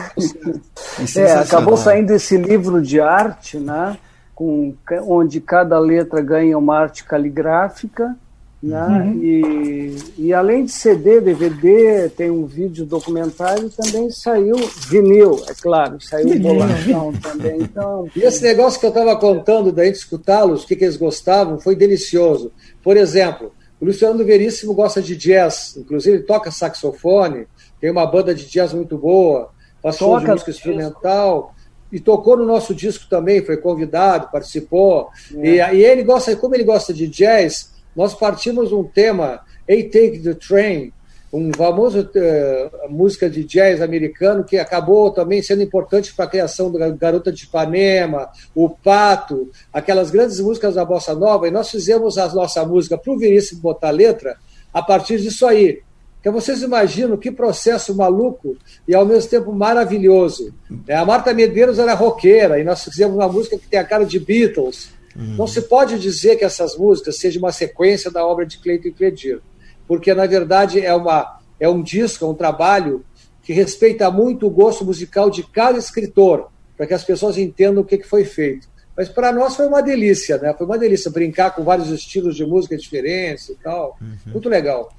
é, acabou saindo esse livro de arte, né? Com, onde cada letra ganha uma arte caligráfica. Né? Uhum. E, e além de CD, DVD, tem um vídeo documentário, também saiu vinil, é claro, saiu bolachão também. Então, e esse negócio que eu estava contando da gente escutá-los, o que, que eles gostavam, foi delicioso. Por exemplo, O Luciano Veríssimo gosta de jazz, inclusive ele toca saxofone, tem uma banda de jazz muito boa, show de música instrumental e tocou no nosso disco também, foi convidado, participou. É. E, e, ele gosta, como ele gosta de jazz, nós partimos um tema, A Take the Train, um famoso uh, música de jazz americano que acabou também sendo importante para a criação da Garota de Ipanema, o Pato, aquelas grandes músicas da bossa nova, e nós fizemos a nossa música para o Veríssimo botar letra a partir disso aí. Então vocês imaginam que processo maluco e ao mesmo tempo maravilhoso. A Marta Medeiros era roqueira e nós fizemos uma música que tem a cara de Beatles. Uhum. Não se pode dizer que essas músicas sejam uma sequência da obra de Cleiton e Cledir porque na verdade é, uma, é um disco, é um trabalho que respeita muito o gosto musical de cada escritor, para que as pessoas entendam o que, que foi feito. Mas para nós foi uma delícia, né? Foi uma delícia brincar com vários estilos de música diferentes e tal. Uhum. Muito legal.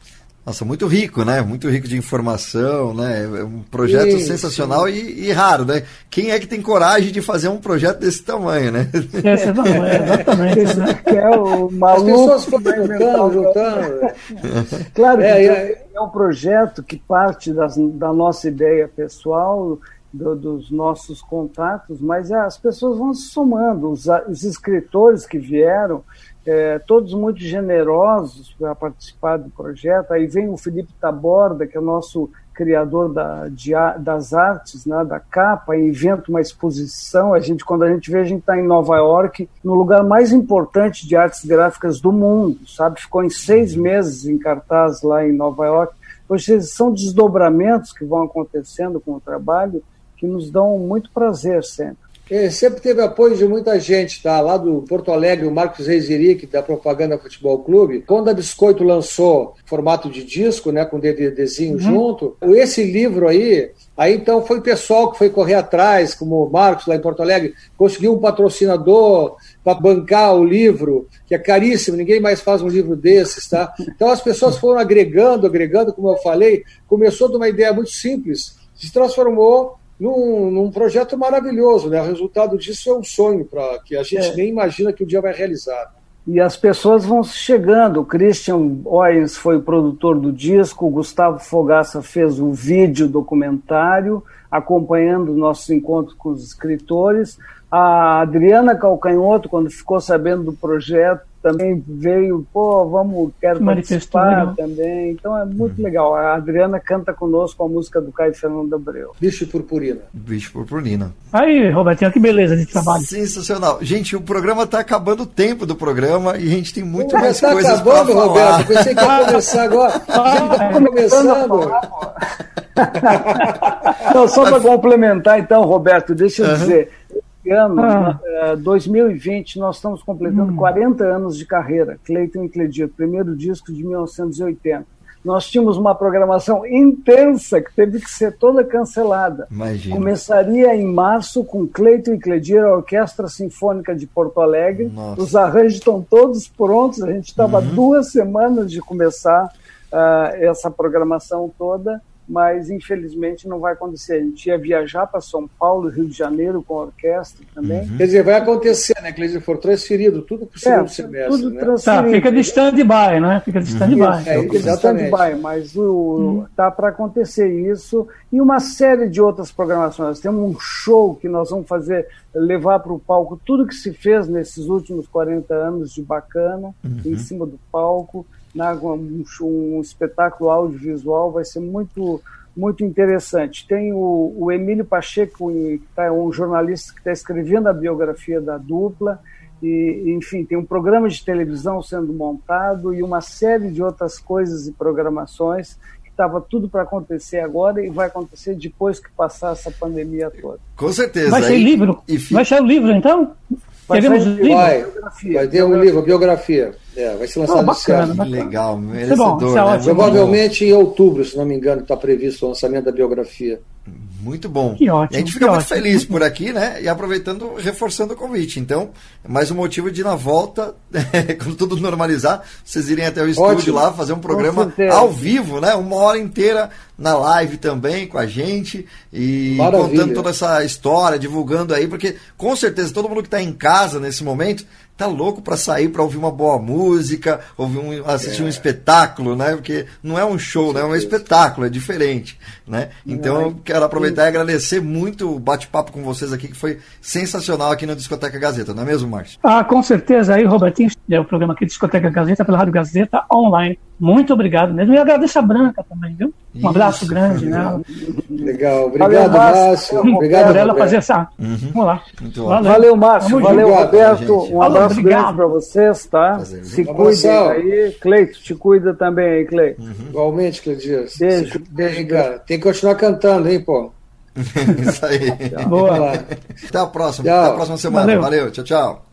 Nossa, muito rico, né? Muito rico de informação, né? É um projeto sim, sensacional. E, e, raro, né? Quem é que tem coragem de fazer um projeto desse tamanho, né? Esse tamanho, exatamente. Né? É o maluco. As pessoas foram juntando, juntando. Claro que é, é, é um projeto que parte das, da nossa ideia pessoal, do, dos nossos contatos, mas as pessoas vão se somando. Os, os escritores que vieram é, todos muito generosos para participar do projeto. Aí vem o Felipe Taborda, que é o nosso criador da, de, das artes, né, da capa, inventa uma exposição. A gente, quando a gente vê, a gente está em Nova York, no lugar mais importante de artes gráficas do mundo, sabe? Ficou em seis meses em cartaz lá em Nova York. Pois são desdobramentos que vão acontecendo com o trabalho que nos dão muito prazer sempre. É, sempre teve apoio de muita gente, tá? Lá do Porto Alegre, o Marcos Reiseric, da Propaganda Futebol Clube. Quando a Biscoito lançou formato de disco, né, com DVDzinho uhum. junto, esse livro aí, aí então foi o pessoal que foi correr atrás, como o Marcos lá em Porto Alegre, conseguiu um patrocinador para bancar o livro, que é caríssimo, ninguém mais faz um livro desses, tá? Então as pessoas foram agregando, agregando, como eu falei, começou de uma ideia muito simples, se transformou num, num, projeto maravilhoso, né? O resultado disso é um sonho para que a gente é. nem imagina que o um dia vai realizar. E as pessoas vão chegando. O Christian Oyens foi o produtor do disco, o Gustavo Fogaça fez o vídeo documentário, acompanhando o nosso encontro com os escritores. A Adriana Calcanhoto, quando ficou sabendo do projeto, também veio, pô, vamos, quero participar né? também. Então é muito uhum. legal. A Adriana canta conosco a música do Caio Fernando Abreu. Bicho Purpurina. Bicho Purpurina. Aí, Robertinho, que beleza de trabalho. Sensacional. Gente, o programa está acabando o tempo do programa e a gente tem muito mais tá coisas para falar. Roberto. Pensei que ia começar agora. Ah, tá começando. Não, só para complementar, então, Roberto, deixa eu uhum. dizer ano, ah. 2020, nós estamos completando hum. 40 anos de carreira. Cleiton e Cledir, primeiro disco de 1980. Nós tínhamos uma programação intensa que teve que ser toda cancelada. Imagina. Começaria em março com Cleiton e Cledir, a Orquestra Sinfônica de Porto Alegre. Nossa. Os arranjos estão todos prontos. A gente estava uhum. duas semanas de começar uh, essa programação toda mas infelizmente não vai acontecer. A gente ia viajar para São Paulo, Rio de Janeiro com a orquestra também. Uhum. Quer dizer, vai acontecer, né, Cleiton? For transferido, tudo para o segundo é, semestre. Tudo né? Tá, fica de stand-by, né? Fica de stand-by. Uhum. É, fica de stand-by, mas o, uhum. tá para acontecer isso e uma série de outras programações. Nós temos um show que nós vamos fazer, levar para o palco tudo que se fez nesses últimos 40 anos de bacana, uhum. em cima do palco né, um, um, espetáculo audiovisual, vai ser muito, muito interessante. Tem o, o Emílio Pacheco, que tá, um jornalista que está escrevendo a biografia da dupla, e, enfim, tem um programa de televisão sendo montado e uma série de outras coisas e programações que estava tudo para acontecer agora e vai acontecer depois que passar essa pandemia toda. Com certeza. Vai ser livro? Vai ser o livro, então? Vai Teremos livro? Vai, vai ter um livro, biografia. É, vai ser lançado oh, bacana, esse Legal, merecedor, bom, né? Provavelmente em outubro, se não me engano, está previsto o lançamento da biografia. Muito bom. Que ótimo. E a gente fica muito ótimo. feliz por aqui, né? E aproveitando, reforçando o convite. Então, mais um motivo de na volta, quando tudo normalizar, vocês irem até o estúdio ótimo. lá, fazer um programa ao vivo, né? Uma hora inteira na live também com a gente e Maravilha. contando toda essa história, divulgando aí, porque com certeza todo mundo que está em casa nesse momento tá louco para sair para ouvir uma boa música, ouvir um, assistir é. um espetáculo, né? Porque não é um show, né? É um espetáculo, é diferente, né? Então eu quero aproveitar e agradecer muito o bate-papo com vocês aqui, que foi sensacional aqui na Discoteca Gazeta, não é mesmo, Márcio? Ah, com certeza. Aí, Robertinho, é o programa aqui Discoteca Gazeta pela Rádio Gazeta online. Muito obrigado mesmo. E agradeço a Branca também, viu? Um Isso. abraço grande, né? Legal, obrigado, Márcio. Obrigado, por ela fazer essa. Uhum. Vamos lá. Valeu. Valeu, Márcio. Valeu, obrigado, Roberto. Gente. Um abraço obrigado. grande para vocês, tá? Prazer, Se cuidem aí. Cleito, te cuida também aí, Cleito. Uhum. Igualmente, Cleidias. Beijo. Beijo, cara. Tem que continuar cantando, hein, pô? Isso aí. Boa. Até a próxima. Tchau. Até a próxima semana. Valeu. Valeu. Tchau, tchau.